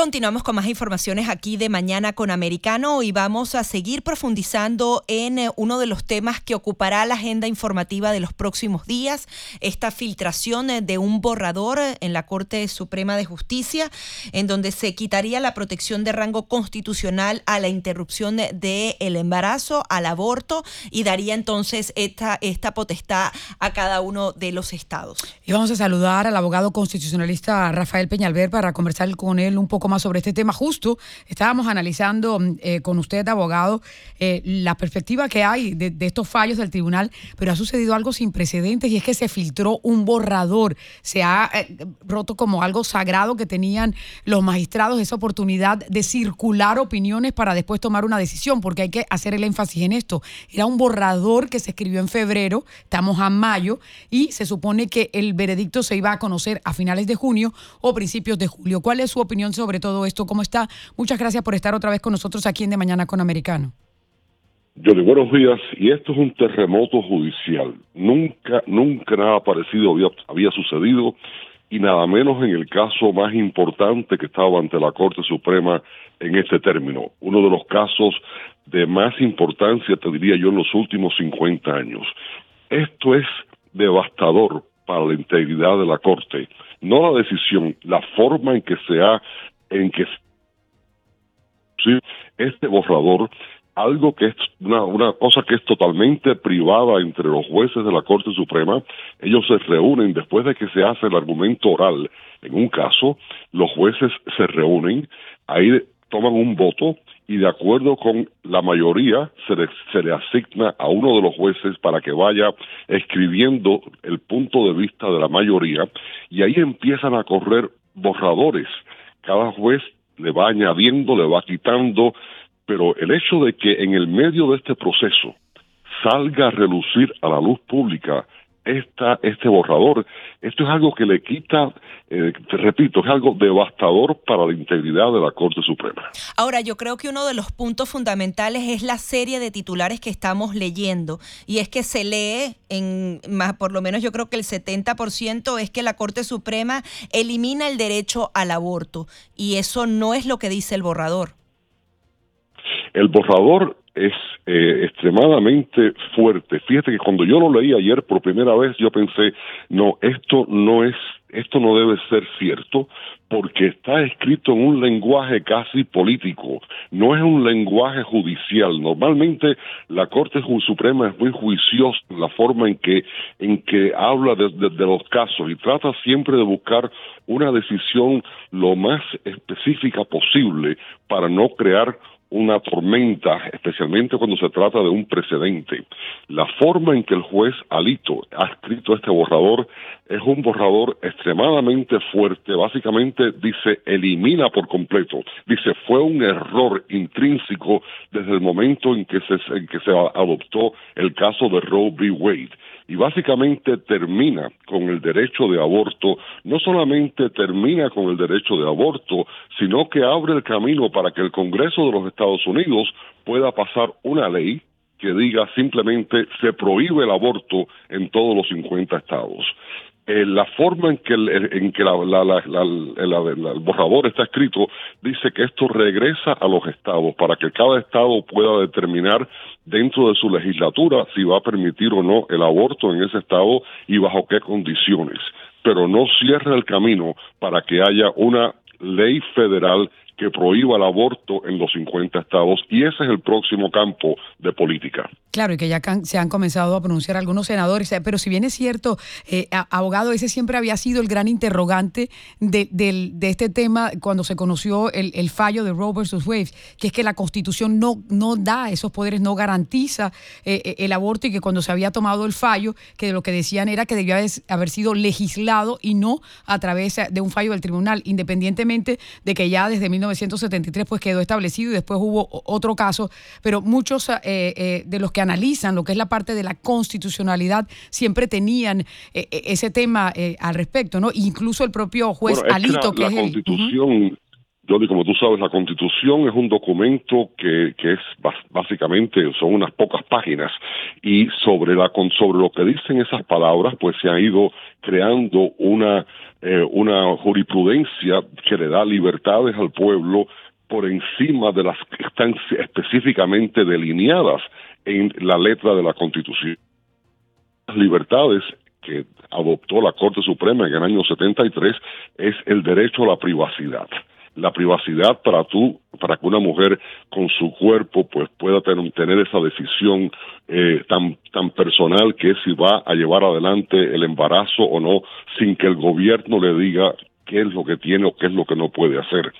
Continuamos con más informaciones aquí de Mañana con Americano y vamos a seguir profundizando en eh, uno de los temas que ocupará la agenda informativa de los próximos días, esta filtración eh, de un borrador en la Corte Suprema de Justicia, en donde se quitaría la protección de rango constitucional a la interrupción del embarazo, al aborto y daría entonces esta, esta potestad a cada uno de los estados. Y vamos a saludar al abogado constitucionalista Rafael Peñalver para conversar con él un poco sobre este tema. Justo estábamos analizando mm, eh, con usted, abogado, eh, la perspectiva que hay de, estos fallos del tribunal, pero ha sucedido algo sin precedentes y es que se filtró un borrador. Se ha eh, roto como algo sagrado que tenían los magistrados esa oportunidad de circular opiniones para después tomar una decisión, porque hay que hacer el énfasis en esto. Era un borrador que se escribió en febrero, estamos a mayo, y se supone que el veredicto se iba a conocer a finales de junio o principios de julio. ¿Cuál es su opinión sobre todo esto. ¿Cómo está? Muchas gracias por estar otra vez con nosotros aquí en De Mañana con Americano. Yo le buenos días. Y esto es un terremoto judicial. Nunca, nunca nada parecido había, había sucedido y nada menos en el caso más importante que estaba ante la Corte Suprema en este término. Uno de los casos de más importancia, te diría yo, en los últimos 50 años. Esto es devastador para la integridad de la Corte. No la decisión, la forma en que se ha en que ¿sí? este borrador algo que es una, una cosa que es totalmente privada entre los jueces de la Corte Suprema, ellos se reúnen después de que se hace el argumento oral en un caso, los jueces se reúnen, ahí toman un voto y de acuerdo con la mayoría se le, se le asigna a uno de los jueces para que vaya escribiendo el punto de vista de la mayoría y ahí empiezan a correr borradores cada juez le va añadiendo, le va quitando, pero el hecho de que en el medio de este proceso salga a relucir a la luz pública esta, este borrador. Esto es algo que le quita, eh, te repito, es algo devastador para la integridad de la Corte Suprema. Ahora, yo creo que uno de los puntos fundamentales es la serie de titulares que estamos leyendo y es que se lee en más, por lo menos yo creo que el 70% es que la Corte Suprema elimina el derecho al aborto y eso no es lo que dice el borrador. El borrador es eh, extremadamente fuerte. Fíjate que cuando yo lo leí ayer por primera vez, yo pensé, no, esto no es, esto no debe ser cierto, porque está escrito en un lenguaje casi político, no es un lenguaje judicial. Normalmente la Corte Suprema es muy juiciosa en la forma en que, en que habla de los casos y trata siempre de buscar una decisión lo más específica posible para no crear una tormenta, especialmente cuando se trata de un precedente. La forma en que el juez Alito ha escrito este borrador es un borrador extremadamente fuerte. Básicamente dice elimina por completo. Dice fue un error intrínseco desde el momento en que se, en que se adoptó el caso de Roe v. Wade y básicamente termina con el derecho de aborto, no solamente termina con el derecho de aborto, sino que abre el camino para que el Congreso de los Estados Unidos pueda pasar una ley que diga simplemente se prohíbe el aborto en todos los 50 estados. Eh, la forma en que, el, en que la, el borrador está escrito dice que esto regresa a los estados para que cada estado pueda determinar dentro de su legislatura si va a permitir o no el aborto en ese estado y bajo qué condiciones, pero no cierra el camino para que haya una ley federal que prohíba el aborto en los 50 estados y ese es el próximo campo de política. Claro, y que ya se han comenzado a pronunciar algunos senadores, eh, pero si bien es cierto, eh, abogado, ese siempre había sido el gran interrogante de, este tema cuando se conoció el, fallo de Roe versus Wade, que es que la constitución no, no da esos poderes, no garantiza eh, el aborto y que cuando se había tomado el fallo, que lo que decían era que debía haber sido legislado y no a través de un fallo del tribunal, independientemente de que ya desde 1973 pues quedó establecido y después hubo otro caso, pero muchos de los que analizan lo que es la parte de la constitucionalidad siempre tenían eh, eh, ese tema eh, al respecto, ¿no? Incluso el propio juez Alito, que, la, es constitución, Johnny, como tú sabes, la Constitución es un documento que, que es básicamente son unas pocas páginas y sobre la sobre lo que dicen esas palabras, pues se ha ido creando una eh, una jurisprudencia que le da libertades al pueblo por encima de las que están específicamente delineadas en la letra de la Constitución. Las libertades que adoptó la Corte Suprema en el año 73 es el derecho a la privacidad. La privacidad para tú, para que una mujer con su cuerpo pues pueda tener, esa decisión eh, tan, tan personal que es si va a llevar adelante el embarazo o no sin que el gobierno le diga qué es lo que tiene o qué es lo que no puede hacer.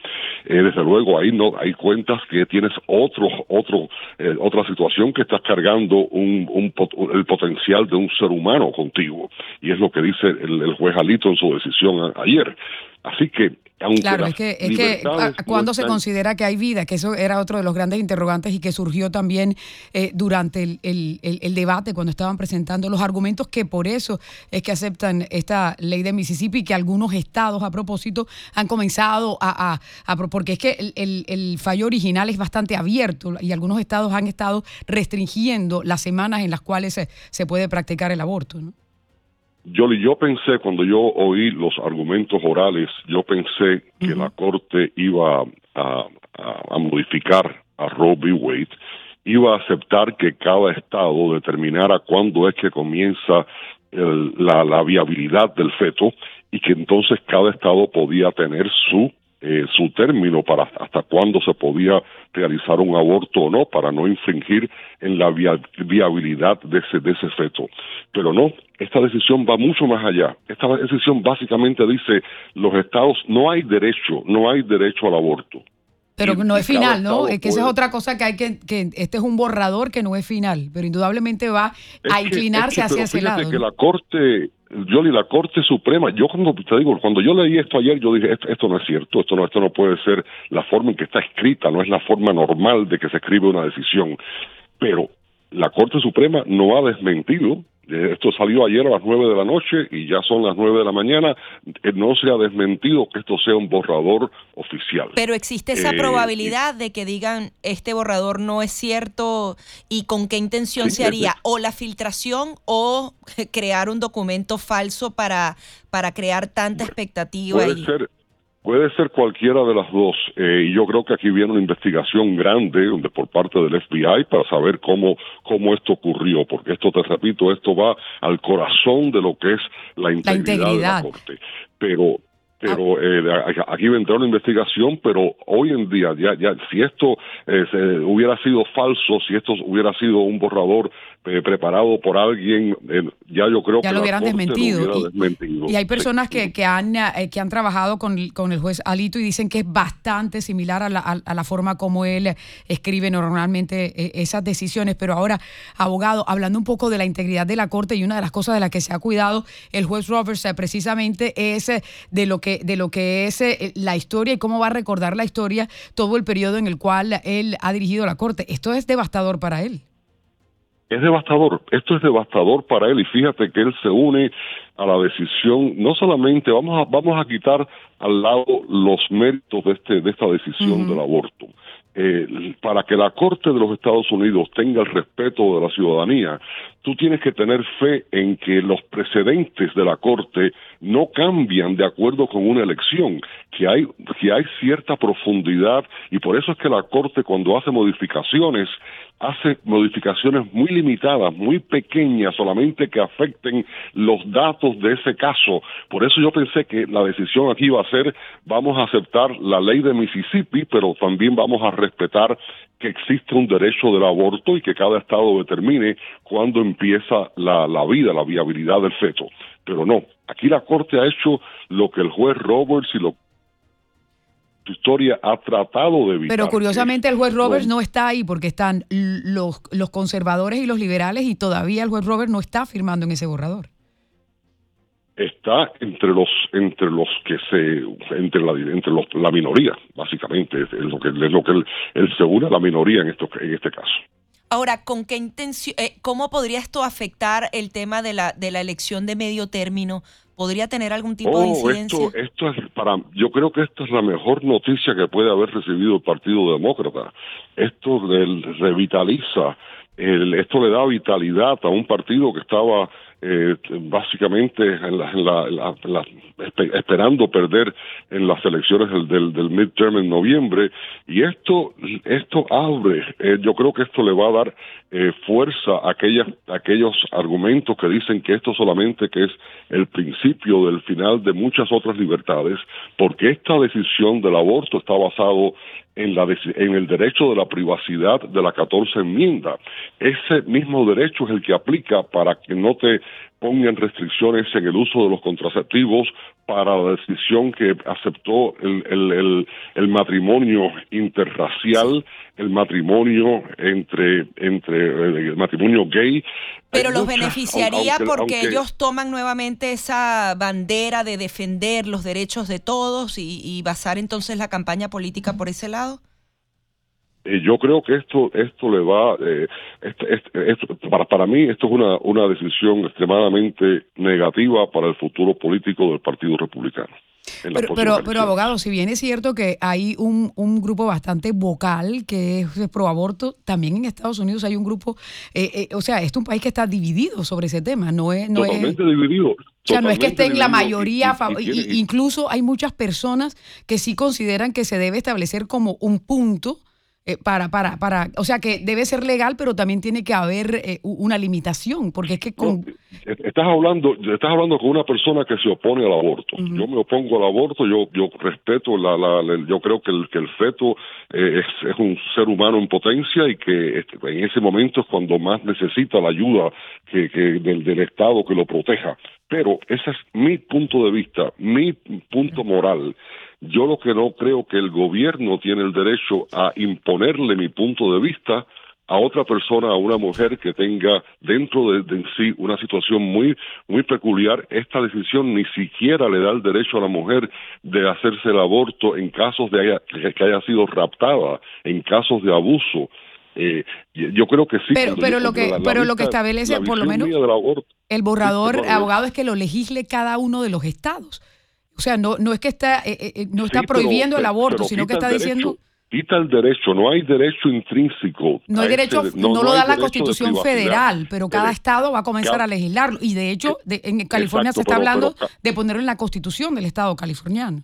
Eh, desde luego ahí no hay cuentas que tienes otro otro eh, otra situación que estás cargando un, el potencial de un ser humano contigo y es lo que dice el juez Alito en su decisión ayer. Así que claro, es que, es que cuando se considera que hay vida, que eso era otro de los grandes interrogantes y que surgió también eh, durante el, el, debate cuando estaban presentando los argumentos que por eso es que aceptan esta ley de Mississippi que algunos estados a propósito han comenzado a, a, porque es que el, fallo original es bastante abierto y algunos estados han estado restringiendo las semanas en las cuales se, se puede practicar el aborto. ¿no? Yo, yo pensé, cuando yo oí los argumentos orales, yo pensé que la Corte iba a, modificar a Roe v. Wade, iba a aceptar que cada estado determinara cuándo es que comienza la, la viabilidad del feto y que entonces cada estado podía tener su eh, su término para hasta cuándo se podía realizar un aborto o no, para no infringir en la viabilidad de ese, de ese feto. Pero no, esta decisión va mucho más allá. Esta decisión básicamente dice, los estados no hay derecho, no hay derecho al aborto. Pero no es final, ¿no? Es que esa es otra cosa que hay que, que este es un borrador que no es final, pero indudablemente va a inclinarse hacia ese lado. que la Corte yo la Corte Suprema, yo cuando te digo, cuando yo leí esto ayer, yo dije, esto, no es cierto, esto no, esto no puede ser la forma en que está escrita, no es la forma normal de que se escribe una decisión. Pero la Corte Suprema no ha desmentido esto salió ayer a las nueve de la noche y ya son las nueve de la mañana. Eh, no se ha desmentido que esto sea un borrador oficial. Pero existe esa eh, probabilidad de que digan este borrador no es cierto y con qué intención se haría o la filtración o crear un documento falso para para crear tanta expectativa. Puede ser Puede ser cualquiera de las dos. Eh, y yo creo que aquí viene una investigación grande donde por parte del FBI para saber cómo, cómo esto ocurrió, porque esto, te repito, esto va al corazón de lo que es la integridad, de la Corte. Pero, pero ah. eh, aquí vendrá una investigación, pero hoy en día, ya, ya si esto eh, hubiera sido falso, si esto hubiera sido un borrador eh, preparado por alguien, eh, ya yo creo que lo hubieran desmentido. y, hay personas que, que, han, eh, que han trabajado con, con, el juez Alito y dicen que es bastante similar a la, a, la forma como él escribe normalmente esas decisiones. Pero ahora, abogado, hablando un poco de la integridad de la Corte y una de las cosas de las que se ha cuidado el juez Roberts precisamente es de lo que, de lo que es la historia y cómo va a recordar la historia todo el periodo en el cual él ha dirigido la Corte. Esto es devastador para él es devastador, esto es devastador para él y fíjate que él se une a la decisión, no solamente vamos a, vamos a quitar al lado los méritos de, este, de esta decisión del aborto, eh, para que la Corte de los Estados Unidos tenga el respeto de la ciudadanía, tú tienes que tener fe en que los precedentes de la Corte no cambian de acuerdo con una elección, que hay, que hay cierta profundidad y por eso es que la Corte cuando hace modificaciones hace modificaciones muy limitadas, muy pequeñas, solamente que afecten los datos de ese caso. Por eso yo pensé que la decisión aquí iba a ser, vamos a aceptar la ley de Mississippi, pero también vamos a respetar que existe un derecho del aborto y que cada estado determine cuándo empieza la, vida, la viabilidad del feto. Pero no, aquí la Corte ha hecho lo que el juez Roberts y lo historia ha tratado de evitar. Pero curiosamente el juez Roberts no está ahí porque están los, los conservadores y los liberales y todavía el juez Roberts no está firmando en ese borrador. Está entre los entre los que se entre la entre los, la minoría básicamente es lo que es lo que él, él se une a la minoría en esto en este caso. Ahora, ¿con qué intención, eh, cómo podría esto afectar el tema de la, de la elección de medio término podría tener algún tipo de oh, incidencia. Esto, esto es para, yo creo que esta es la mejor noticia que puede haber recibido el Partido Demócrata. Esto del, revitaliza, el, esto le da vitalidad a un partido que estaba eh, básicamente en la, esperando perder en las elecciones del, del, midterm en noviembre y esto esto abre eh, yo creo que esto le va a dar eh, fuerza a aquellas, aquellos argumentos que dicen que esto solamente que es el principio del final de muchas otras libertades porque esta decisión del aborto está basado en, la, en el derecho de la privacidad de la 14 enmienda. Ese mismo derecho es el que aplica para que no te pongan restricciones en el uso de los contraceptivos para la decisión que aceptó el, el, el, matrimonio interracial, el matrimonio entre, entre el matrimonio gay. Pero los beneficiaría porque ellos toman nuevamente esa bandera de defender los derechos de todos y, y basar entonces la campaña política por ese lado. Eh, yo creo que esto esto le va eh, para para mí esto es una una decisión extremadamente negativa para el futuro político del Partido Republicano. Pero, pero, pero, abogado, si bien es cierto que hay un, un grupo bastante vocal que es pro aborto, también en Estados Unidos hay un grupo, eh, o sea, es un país que está dividido sobre ese tema, no es... No Totalmente dividido. O sea, no es que esté en la mayoría, incluso hay muchas personas que sí consideran que se debe establecer como un punto eh, para, para, para, o sea que debe ser legal, pero también tiene que haber eh, una limitación, porque es que con... Eh, estás hablando, estás hablando con una persona que se opone al aborto. Yo me opongo al aborto, yo, yo respeto la, la, yo creo que el, que el feto es, es, un ser humano en potencia y que este, en ese momento es cuando más necesita la ayuda que, que del, del Estado que lo proteja. Pero ese es mi punto de vista, mi punto moral. Yo lo que no creo que el gobierno tiene el derecho a imponerle mi punto de vista a otra persona, a una mujer que tenga dentro de, sí una situación muy muy peculiar, esta decisión ni siquiera le da el derecho a la mujer de hacerse el aborto en casos de que haya sido raptada, en casos de abuso. Eh, yo creo que sí. Pero, pero lo que, pero lo que establece, por lo menos, el borrador, abogado, es que lo legisle cada uno de los estados. O sea, no, no es que está, eh, eh, eh, no está prohibiendo el aborto, sino que está diciendo... Quita el derecho, no hay derecho intrínseco. No hay derecho, no, lo da la Constitución Federal, pero cada estado va a comenzar a legislarlo. Y de hecho, en California se está hablando de ponerlo en la Constitución del estado californiano.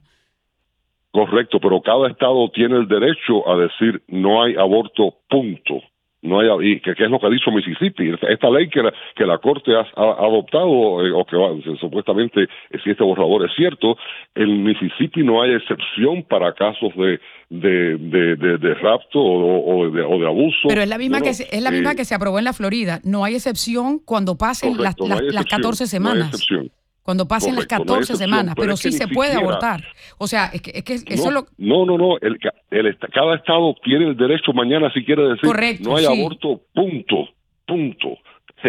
Correcto, pero cada estado tiene el derecho a decir no hay aborto, punto no hay y que, es lo que ha dicho Mississippi esta ley que la, que la corte ha, adoptado eh, o que va, supuestamente eh, si este borrador es cierto en Mississippi no hay excepción para casos de de, de, de, rapto o, de, o, de, abuso. Pero es la misma que se, es la misma eh, que se aprobó en la Florida. No hay excepción cuando pasen las, las, 14 semanas cuando pasen las 14 semanas, pero, sí se puede abortar. O sea, es que, es que eso no, lo... No, no, no, el, el, cada estado tiene el derecho mañana si quiere decir Correcto, no hay aborto, punto, punto.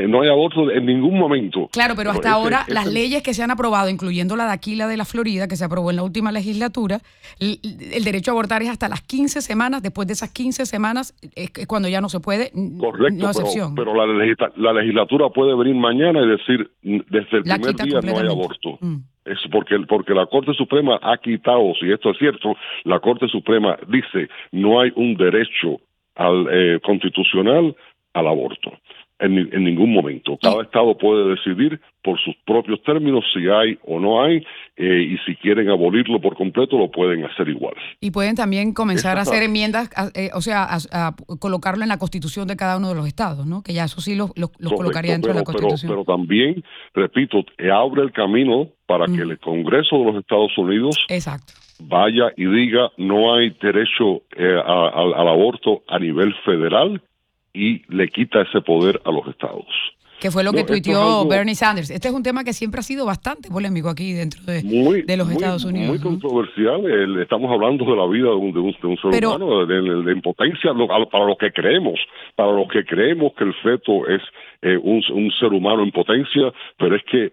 No hay aborto en ningún momento. Claro, pero hasta ahora las leyes que se han aprobado, incluyendo la de Aquila de la Florida, que se aprobó en la última legislatura, el, derecho a abortar es hasta las 15 semanas, después de esas 15 semanas es, cuando ya no se puede, Correcto, no excepción. Pero, la, legislatura puede venir mañana y decir, desde el primer día no hay aborto. Mm. Es porque, porque la Corte Suprema ha quitado, si esto es cierto, la Corte Suprema dice no hay un derecho al, eh, constitucional al aborto en, en ningún momento. Cada estado puede decidir por sus propios términos si hay o no hay eh, y si quieren abolirlo por completo lo pueden hacer igual. Y pueden también comenzar a hacer enmiendas, eh, o sea, a, colocarlo en la constitución de cada uno de los estados, ¿no? Que ya eso sí los lo, colocaría dentro de la constitución. Pero, también, repito, abre el camino para que el Congreso de los Estados Unidos Exacto vaya y diga no hay derecho eh, al aborto a nivel federal y le quita ese poder a los estados. Que fue lo que tuiteó Bernie Sanders. Este es un tema que siempre ha sido bastante polémico aquí dentro de, de los Estados Unidos. Muy controversial. estamos hablando de la vida de un, de un, ser humano, de, impotencia para lo que creemos, para los que creemos que el feto es eh, un, ser humano en potencia, pero es que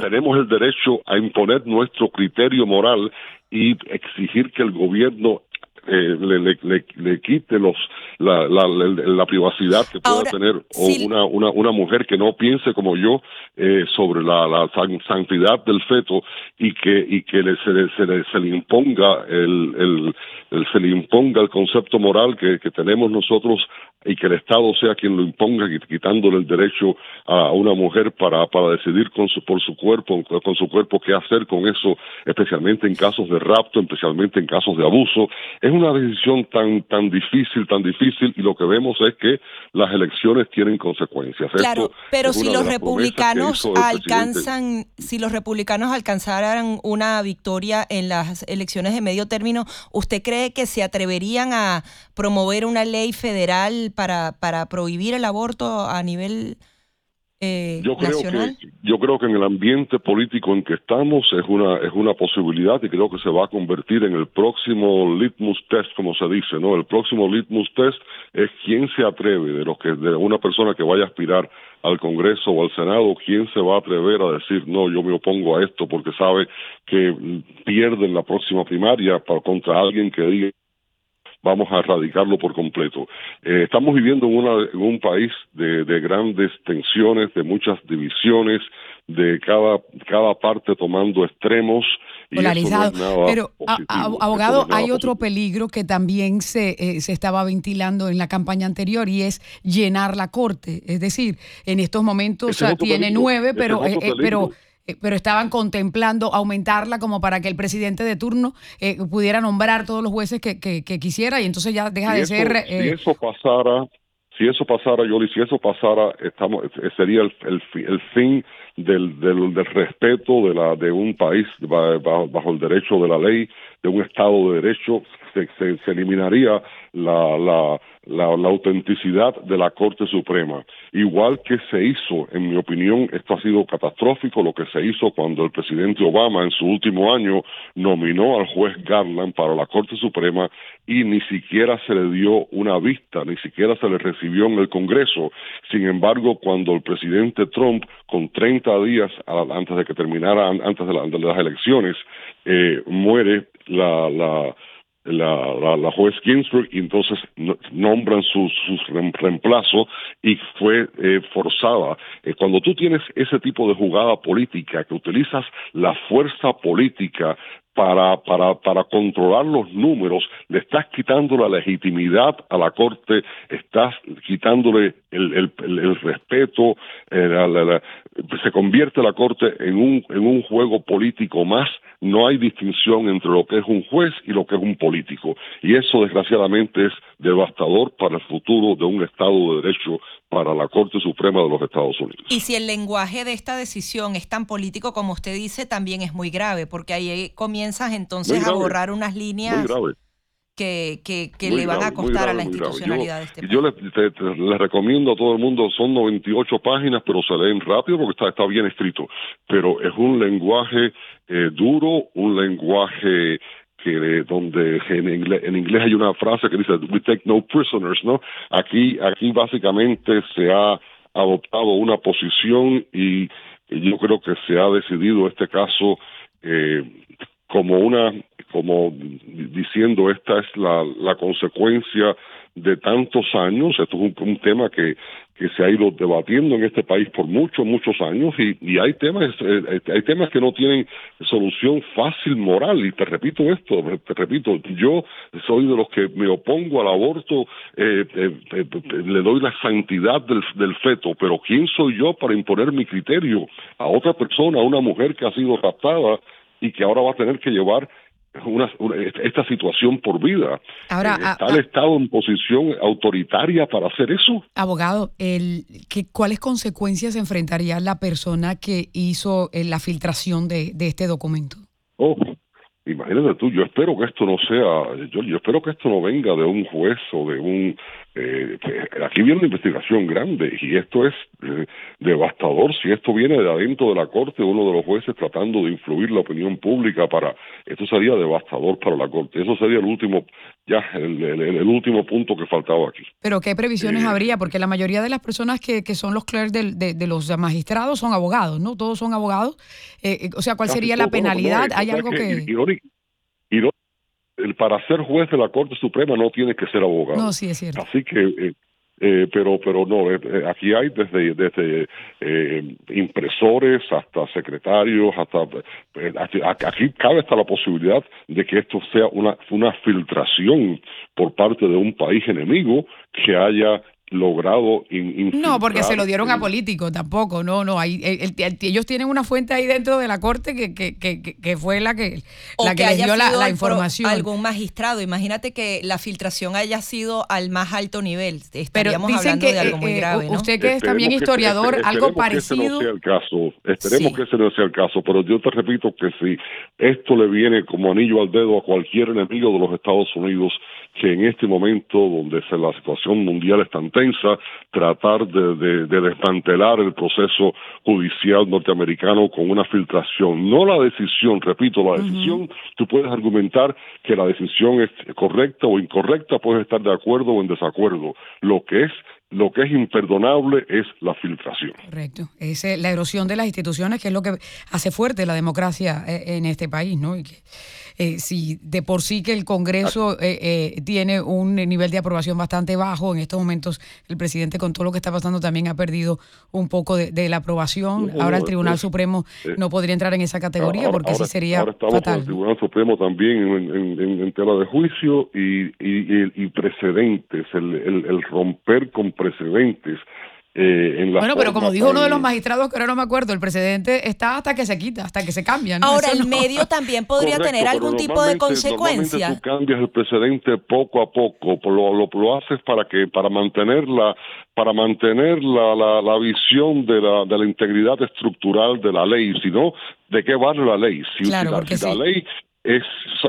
tenemos el derecho a imponer nuestro criterio moral y exigir que el gobierno eh, le, le, quite los la, la, la, privacidad que pueda tener una, una, una mujer que no piense como yo eh, sobre la, la santidad del feto y que y que le, se, le, se, le, se le imponga el, el, se le imponga el concepto moral que, que tenemos nosotros y que el Estado sea quien lo imponga, quitándole el derecho a una mujer para, para decidir con su, por su cuerpo, con su cuerpo qué hacer con eso, especialmente en casos de rapto, especialmente en casos de abuso. Es una decisión tan, tan difícil, tan difícil, y lo que vemos es que las elecciones tienen consecuencias. Claro, pero si los republicanos alcanzan, si los republicanos alcanzaran una victoria en las elecciones de medio término, ¿usted cree que se atreverían a promover una ley federal para, para prohibir el aborto a nivel eh, yo creo que yo creo que en el ambiente político en que estamos es una es una posibilidad y creo que se va a convertir en el próximo litmus test como se dice no el próximo litmus test es quién se atreve de los que de una persona que vaya a aspirar al Congreso o al Senado quién se va a atrever a decir no yo me opongo a esto porque sabe que pierde en la próxima primaria para contra alguien que diga vamos a erradicarlo por completo. Eh, estamos viviendo en, una, en un país de, de, grandes tensiones, de muchas divisiones, de cada, cada parte tomando extremos. Polarizado. Pero, abogado, hay otro peligro que también se, eh, se estaba ventilando en la campaña anterior y es llenar la corte. Es decir, en estos momentos tiene nueve, pero, eh, pero pero estaban contemplando aumentarla como para que el presidente de turno eh, pudiera nombrar todos los jueces que, que, quisiera y entonces ya deja de ser... Si eh, eso pasara, si eso pasara, Yoli, si eso pasara, estamos, sería el, el, el fin del, del, del, respeto de, la, de un país bajo, bajo, el derecho de la ley, de un Estado de Derecho, se, se, eliminaría la, la, la, la, autenticidad de la Corte Suprema. Igual que se hizo, en mi opinión, esto ha sido catastrófico, lo que se hizo cuando el presidente Obama en su último año nominó al juez Garland para la Corte Suprema y ni siquiera se le dio una vista, ni siquiera se le recibió en el Congreso. Sin embargo, cuando el presidente Trump, con 30 días antes de que terminara, antes de, las elecciones, eh, muere la, la la, la, juez Ginsburg y entonces nombran su, reemplazo y fue eh, forzada. Eh, cuando tú tienes ese tipo de jugada política, que utilizas la fuerza política para, para, para controlar los números, le estás quitando la legitimidad a la Corte, estás quitándole el, el, el, respeto, eh, se convierte la Corte en un, en un juego político más, no hay distinción entre lo que es un juez y lo que es un político. Y eso, desgraciadamente, es devastador para el futuro de un Estado de Derecho para la Corte Suprema de los Estados Unidos. Y si el lenguaje de esta decisión es tan político como usted dice, también es muy grave, porque ahí comienzas entonces a borrar unas líneas que, que, le van a costar a la institucionalidad de este país. Yo les, recomiendo a todo el mundo, son 98 páginas, pero se leen rápido porque está, está bien escrito, pero es un lenguaje eh, duro, un lenguaje que donde en inglés, en inglés hay una frase que dice we take no prisoners, ¿no? Aquí aquí básicamente se ha adoptado una posición y, yo creo que se ha decidido este caso eh, como una como diciendo esta es la, la consecuencia de tantos años. Esto es un, tema que, que se ha ido debatiendo en este país por muchos, muchos años y, y hay temas eh, hay temas que no tienen solución fácil moral. Y te repito esto, te repito, yo soy de los que me opongo al aborto, eh, eh, le doy la santidad del, del feto, pero ¿quién soy yo para imponer mi criterio a otra persona, a una mujer que ha sido raptada y que ahora va a tener que llevar una, esta situación por vida. Ahora, eh, ¿Está el Estado en posición autoritaria para hacer eso? Abogado, el, ¿qué, ¿cuáles consecuencias enfrentaría la persona que hizo eh, la filtración de, de este documento? Oh, imagínate tú, yo espero que esto no sea, yo, yo espero que esto no venga de un juez o de un eh, aquí viene una investigación grande y esto es eh, devastador. Si esto viene de adentro de la corte uno de los jueces tratando de influir la opinión pública para esto sería devastador para la corte. Eso sería el último ya el, último punto que faltaba aquí. Pero qué previsiones eh, habría porque la mayoría de las personas que, que son los clerks de, de, los magistrados son abogados no todos son abogados. O sea cuál sería la penalidad hay algo que, el, para ser juez de la Corte Suprema no tiene que ser abogado. No, sí, es cierto. Así que eh, eh, pero pero no eh, eh, aquí hay desde desde eh, impresores hasta secretarios hasta aquí cabe hasta la posibilidad de que esto sea una una filtración por parte de un país enemigo que haya logrado no porque se lo dieron a políticos tampoco no no hay ellos tienen una fuente ahí dentro de la corte que, que, que, que fue la que la que, les dio la, información. algún magistrado. Imagínate que la filtración haya sido al más alto nivel. Estaríamos hablando de algo muy eh, grave usted que es también historiador algo parecido que ese no sea el caso esperemos que ese no sea el caso pero yo te repito que si esto le viene como anillo al dedo a cualquier enemigo de los Estados Unidos que en este momento donde la situación mundial es tan tensa, tratar de, desmantelar el proceso judicial norteamericano con una filtración. No la decisión, repito, la decisión, tú puedes argumentar que la decisión es correcta o incorrecta, puedes estar de acuerdo o en desacuerdo. Lo que es lo que es imperdonable es la filtración. Correcto. Es la erosión de las instituciones, que es lo que hace fuerte la democracia eh, en este país, ¿no? Y que, eh, si de por sí que el Congreso eh, tiene un nivel de aprobación bastante bajo, en estos momentos el presidente con todo lo que está pasando también ha perdido un poco de, la aprobación. ahora el Tribunal Supremo no podría entrar en esa categoría porque sí sería ahora estamos fatal. el Tribunal Supremo también en, en, tema de juicio y, y, precedentes, el, el romper con precedentes. Eh, en bueno, pero como dijo uno de los magistrados, que ahora no me acuerdo, el precedente está hasta que se quita, hasta que se cambia. Ahora, el medio también podría tener algún tipo de consecuencia. Tú cambias el precedente poco a poco, lo, lo, lo haces para que para mantener la para mantener la, la, la visión de la, de la integridad estructural de la ley, sino de qué vale la ley. Si, claro, si la ley es,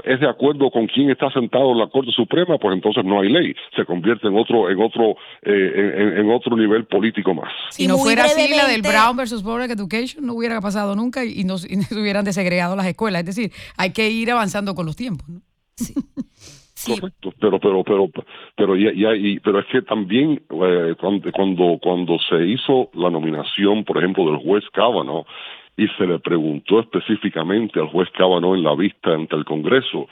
es de acuerdo con quien está sentado en la Corte Suprema, pues entonces no hay ley, se convierte en otro en otro eh, en, otro nivel político más. Si no fuera así la del Brown versus Public Education no hubiera pasado nunca y no, se hubieran desegregado las escuelas, es decir, hay que ir avanzando con los tiempos, Sí. Correcto, pero pero pero pero ya, ya y, pero es que también eh, cuando cuando cuando se hizo la nominación, por ejemplo, del juez Kavanaugh, y se le preguntó específicamente al juez Kavanaugh en la vista ante el Congreso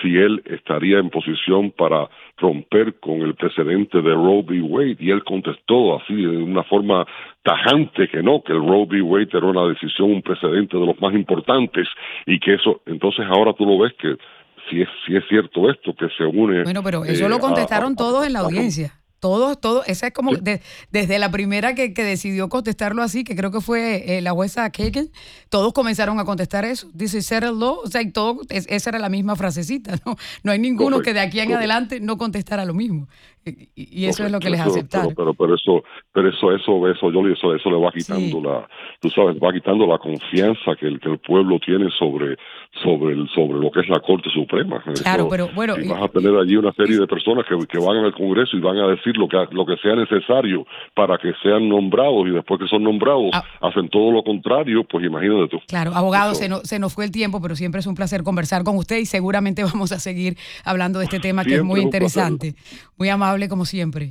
si él estaría en posición para romper con el precedente de Roe v. Wade y él contestó así de una forma tajante que no, que el Roe v. Wade era una decisión, un precedente de los más importantes y que eso, entonces ahora tú lo ves que si es, si es cierto esto, que se une... Bueno, pero eso lo eh, contestaron todos en la audiencia. Todos, todo, esa es como desde la primera que, que, decidió contestarlo así, que creo que fue eh, la jueza Kagan, todos comenzaron a contestar eso. Dice settle law, o sea, y todo, esa era la misma frasecita, ¿no? No hay ninguno que de aquí en adelante no contestara lo mismo. Y, eso es lo que les aceptaron. Pero, pero, eso, pero eso, eso, eso, yo eso, eso le va quitando la, tú sabes, va quitando la confianza que el, que el pueblo tiene sobre, sobre el, sobre lo que es la Corte Suprema. Claro, pero bueno. Y vas a tener allí una serie de personas que, que van al Congreso y van a decir lo que, lo que sea necesario para que sean nombrados y después que son nombrados ah. hacen todo lo contrario, pues imagínate tú. Claro, abogado, se, se nos fue el tiempo, pero siempre es un placer conversar con usted y seguramente vamos a seguir hablando de este tema que es muy interesante. Muy amable como siempre.